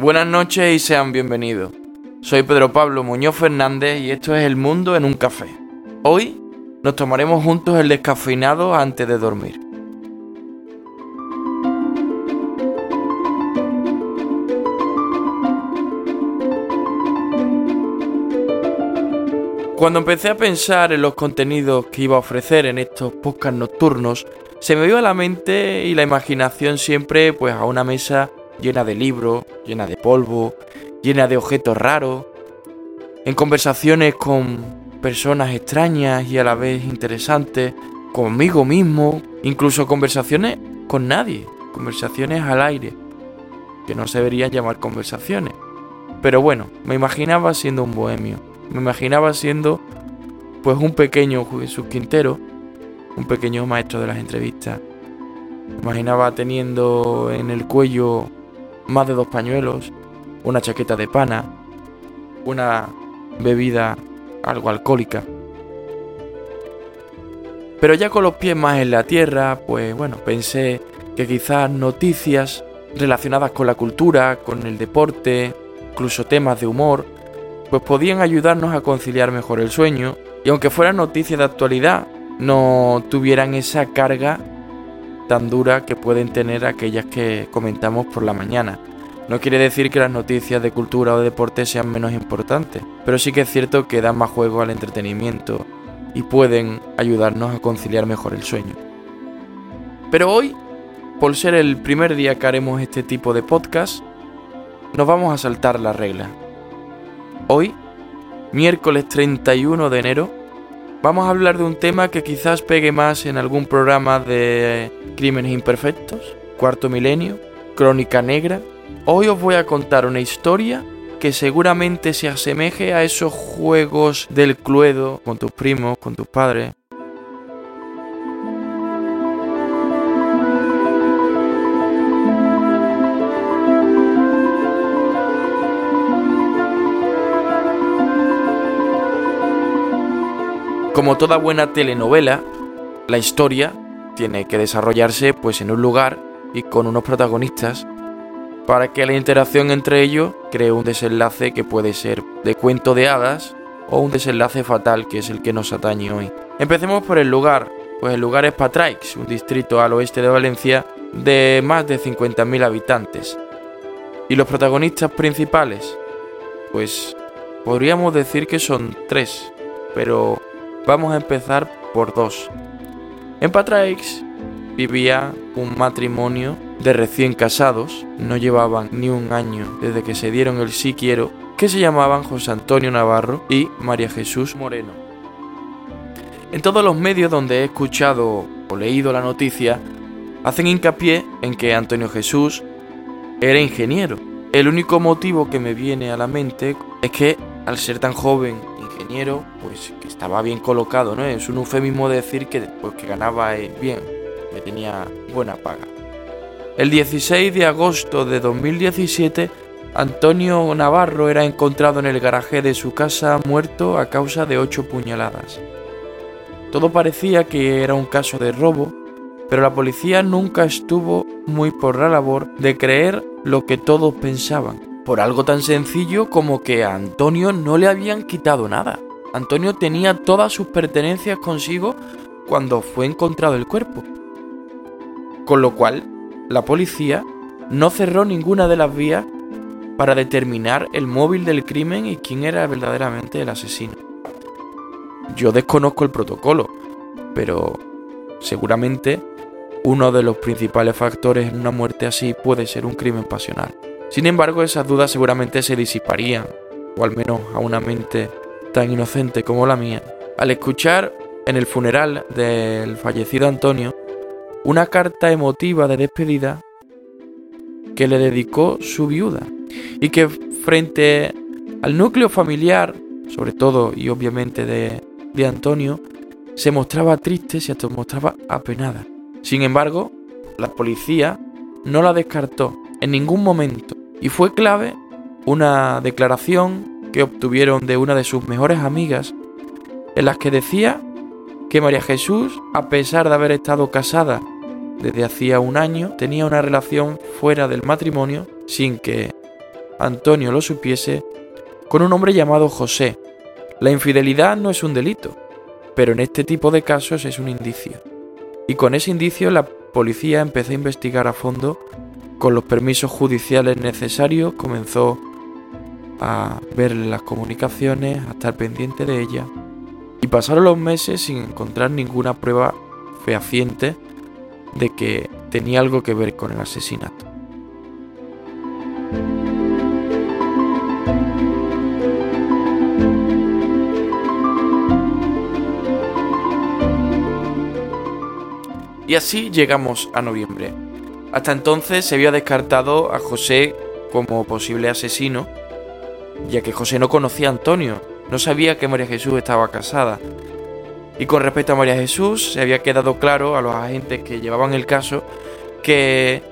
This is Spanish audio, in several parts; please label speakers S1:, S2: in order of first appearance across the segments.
S1: Buenas noches y sean bienvenidos. Soy Pedro Pablo Muñoz Fernández y esto es El Mundo en un Café. Hoy nos tomaremos juntos el descafeinado antes de dormir. Cuando empecé a pensar en los contenidos que iba a ofrecer en estos podcasts nocturnos, se me vio a la mente y la imaginación siempre pues a una mesa llena de libros, llena de polvo, llena de objetos raros, en conversaciones con personas extrañas y a la vez interesantes, conmigo mismo, incluso conversaciones con nadie, conversaciones al aire, que no se deberían llamar conversaciones. Pero bueno, me imaginaba siendo un bohemio, me imaginaba siendo pues un pequeño Jesús Quintero, un pequeño maestro de las entrevistas. Me imaginaba teniendo en el cuello más de dos pañuelos, una chaqueta de pana, una bebida algo alcohólica. Pero ya con los pies más en la tierra, pues bueno, pensé que quizás noticias relacionadas con la cultura, con el deporte, incluso temas de humor, pues podían ayudarnos a conciliar mejor el sueño y aunque fueran noticias de actualidad, no tuvieran esa carga tan dura que pueden tener aquellas que comentamos por la mañana. No quiere decir que las noticias de cultura o de deporte sean menos importantes, pero sí que es cierto que dan más juego al entretenimiento y pueden ayudarnos a conciliar mejor el sueño. Pero hoy, por ser el primer día que haremos este tipo de podcast, nos vamos a saltar la regla. Hoy, miércoles 31 de enero, Vamos a hablar de un tema que quizás pegue más en algún programa de Crímenes Imperfectos, Cuarto Milenio, Crónica Negra. Hoy os voy a contar una historia que seguramente se asemeje a esos juegos del cluedo con tus primos, con tus padres. Como toda buena telenovela, la historia tiene que desarrollarse pues en un lugar y con unos protagonistas para que la interacción entre ellos cree un desenlace que puede ser de cuento de hadas o un desenlace fatal que es el que nos atañe hoy. Empecemos por el lugar, pues el lugar es Patraix, un distrito al oeste de Valencia de más de 50.000 habitantes. ¿Y los protagonistas principales? Pues podríamos decir que son tres, pero Vamos a empezar por dos. En Patraix vivía un matrimonio de recién casados, no llevaban ni un año desde que se dieron el sí quiero, que se llamaban José Antonio Navarro y María Jesús Moreno. En todos los medios donde he escuchado o leído la noticia, hacen hincapié en que Antonio Jesús era ingeniero. El único motivo que me viene a la mente es que al ser tan joven ingeniero, pues que estaba bien colocado, ¿no? Es un eufemismo decir que, pues, que ganaba eh, bien, que tenía buena paga. El 16 de agosto de 2017, Antonio Navarro era encontrado en el garaje de su casa muerto a causa de ocho puñaladas. Todo parecía que era un caso de robo, pero la policía nunca estuvo muy por la labor de creer lo que todos pensaban, por algo tan sencillo como que a Antonio no le habían quitado nada. Antonio tenía todas sus pertenencias consigo cuando fue encontrado el cuerpo. Con lo cual, la policía no cerró ninguna de las vías para determinar el móvil del crimen y quién era verdaderamente el asesino. Yo desconozco el protocolo, pero seguramente uno de los principales factores en una muerte así puede ser un crimen pasional. Sin embargo, esas dudas seguramente se disiparían, o al menos a una mente tan inocente como la mía, al escuchar en el funeral del fallecido Antonio una carta emotiva de despedida que le dedicó su viuda y que frente al núcleo familiar, sobre todo y obviamente de, de Antonio, se mostraba triste, se mostraba apenada. Sin embargo, la policía no la descartó en ningún momento y fue clave una declaración que obtuvieron de una de sus mejores amigas en las que decía que María Jesús, a pesar de haber estado casada desde hacía un año, tenía una relación fuera del matrimonio sin que Antonio lo supiese con un hombre llamado José. La infidelidad no es un delito, pero en este tipo de casos es un indicio. Y con ese indicio la policía empezó a investigar a fondo, con los permisos judiciales necesarios, comenzó a ver las comunicaciones, a estar pendiente de ellas, y pasaron los meses sin encontrar ninguna prueba fehaciente de que tenía algo que ver con el asesinato. Y así llegamos a noviembre. Hasta entonces se había descartado a José como posible asesino, ya que José no conocía a Antonio, no sabía que María Jesús estaba casada. Y con respecto a María Jesús, se había quedado claro a los agentes que llevaban el caso que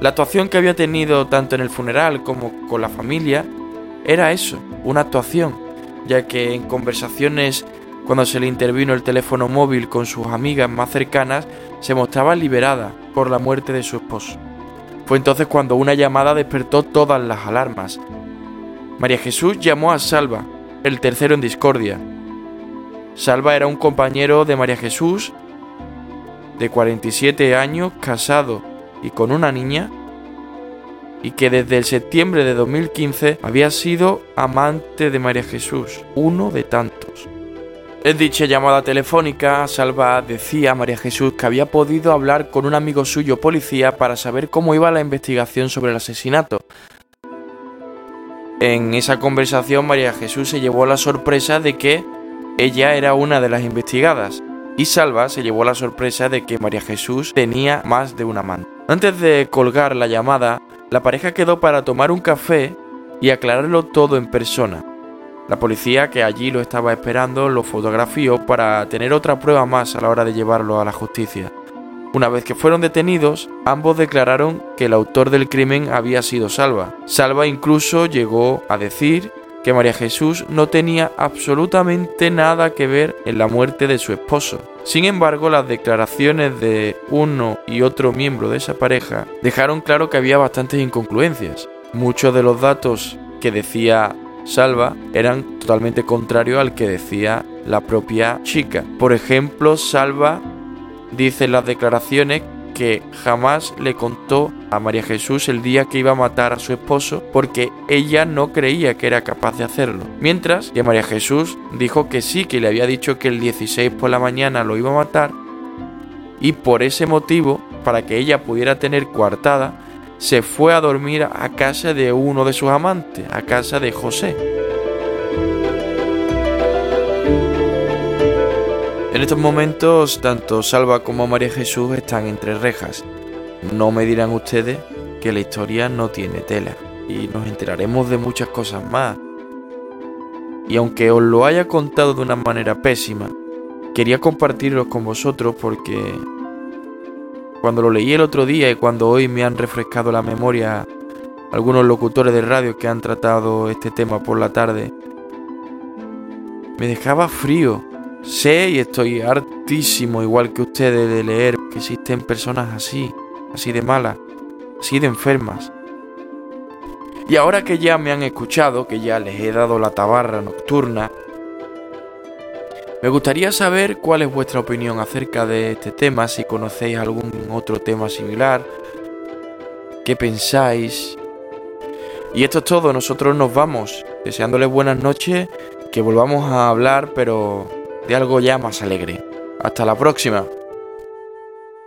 S1: la actuación que había tenido tanto en el funeral como con la familia era eso, una actuación, ya que en conversaciones cuando se le intervino el teléfono móvil con sus amigas más cercanas, se mostraba liberada por la muerte de su esposo. Fue entonces cuando una llamada despertó todas las alarmas. María Jesús llamó a Salva, el tercero en discordia. Salva era un compañero de María Jesús, de 47 años, casado y con una niña, y que desde el septiembre de 2015 había sido amante de María Jesús, uno de tantos. En dicha llamada telefónica, Salva decía a María Jesús que había podido hablar con un amigo suyo policía para saber cómo iba la investigación sobre el asesinato. En esa conversación María Jesús se llevó la sorpresa de que ella era una de las investigadas y Salva se llevó la sorpresa de que María Jesús tenía más de una amante. Antes de colgar la llamada, la pareja quedó para tomar un café y aclararlo todo en persona. La policía que allí lo estaba esperando lo fotografió para tener otra prueba más a la hora de llevarlo a la justicia. Una vez que fueron detenidos, ambos declararon que el autor del crimen había sido Salva. Salva incluso llegó a decir que María Jesús no tenía absolutamente nada que ver en la muerte de su esposo. Sin embargo, las declaraciones de uno y otro miembro de esa pareja dejaron claro que había bastantes incongruencias. Muchos de los datos que decía Salva eran totalmente contrarios al que decía la propia chica. Por ejemplo, Salva dice en las declaraciones que jamás le contó a María Jesús el día que iba a matar a su esposo porque ella no creía que era capaz de hacerlo. Mientras que María Jesús dijo que sí, que le había dicho que el 16 por la mañana lo iba a matar y por ese motivo, para que ella pudiera tener coartada, se fue a dormir a casa de uno de sus amantes, a casa de José. En estos momentos, tanto Salva como María Jesús están entre rejas. No me dirán ustedes que la historia no tiene tela y nos enteraremos de muchas cosas más. Y aunque os lo haya contado de una manera pésima, quería compartirlo con vosotros porque cuando lo leí el otro día y cuando hoy me han refrescado la memoria algunos locutores de radio que han tratado este tema por la tarde, me dejaba frío. Sé y estoy hartísimo, igual que ustedes, de leer que existen personas así, así de malas, así de enfermas. Y ahora que ya me han escuchado, que ya les he dado la tabarra nocturna, me gustaría saber cuál es vuestra opinión acerca de este tema, si conocéis algún otro tema similar, qué pensáis. Y esto es todo, nosotros nos vamos, deseándoles buenas noches, que volvamos a hablar, pero de algo ya más alegre. Hasta la próxima.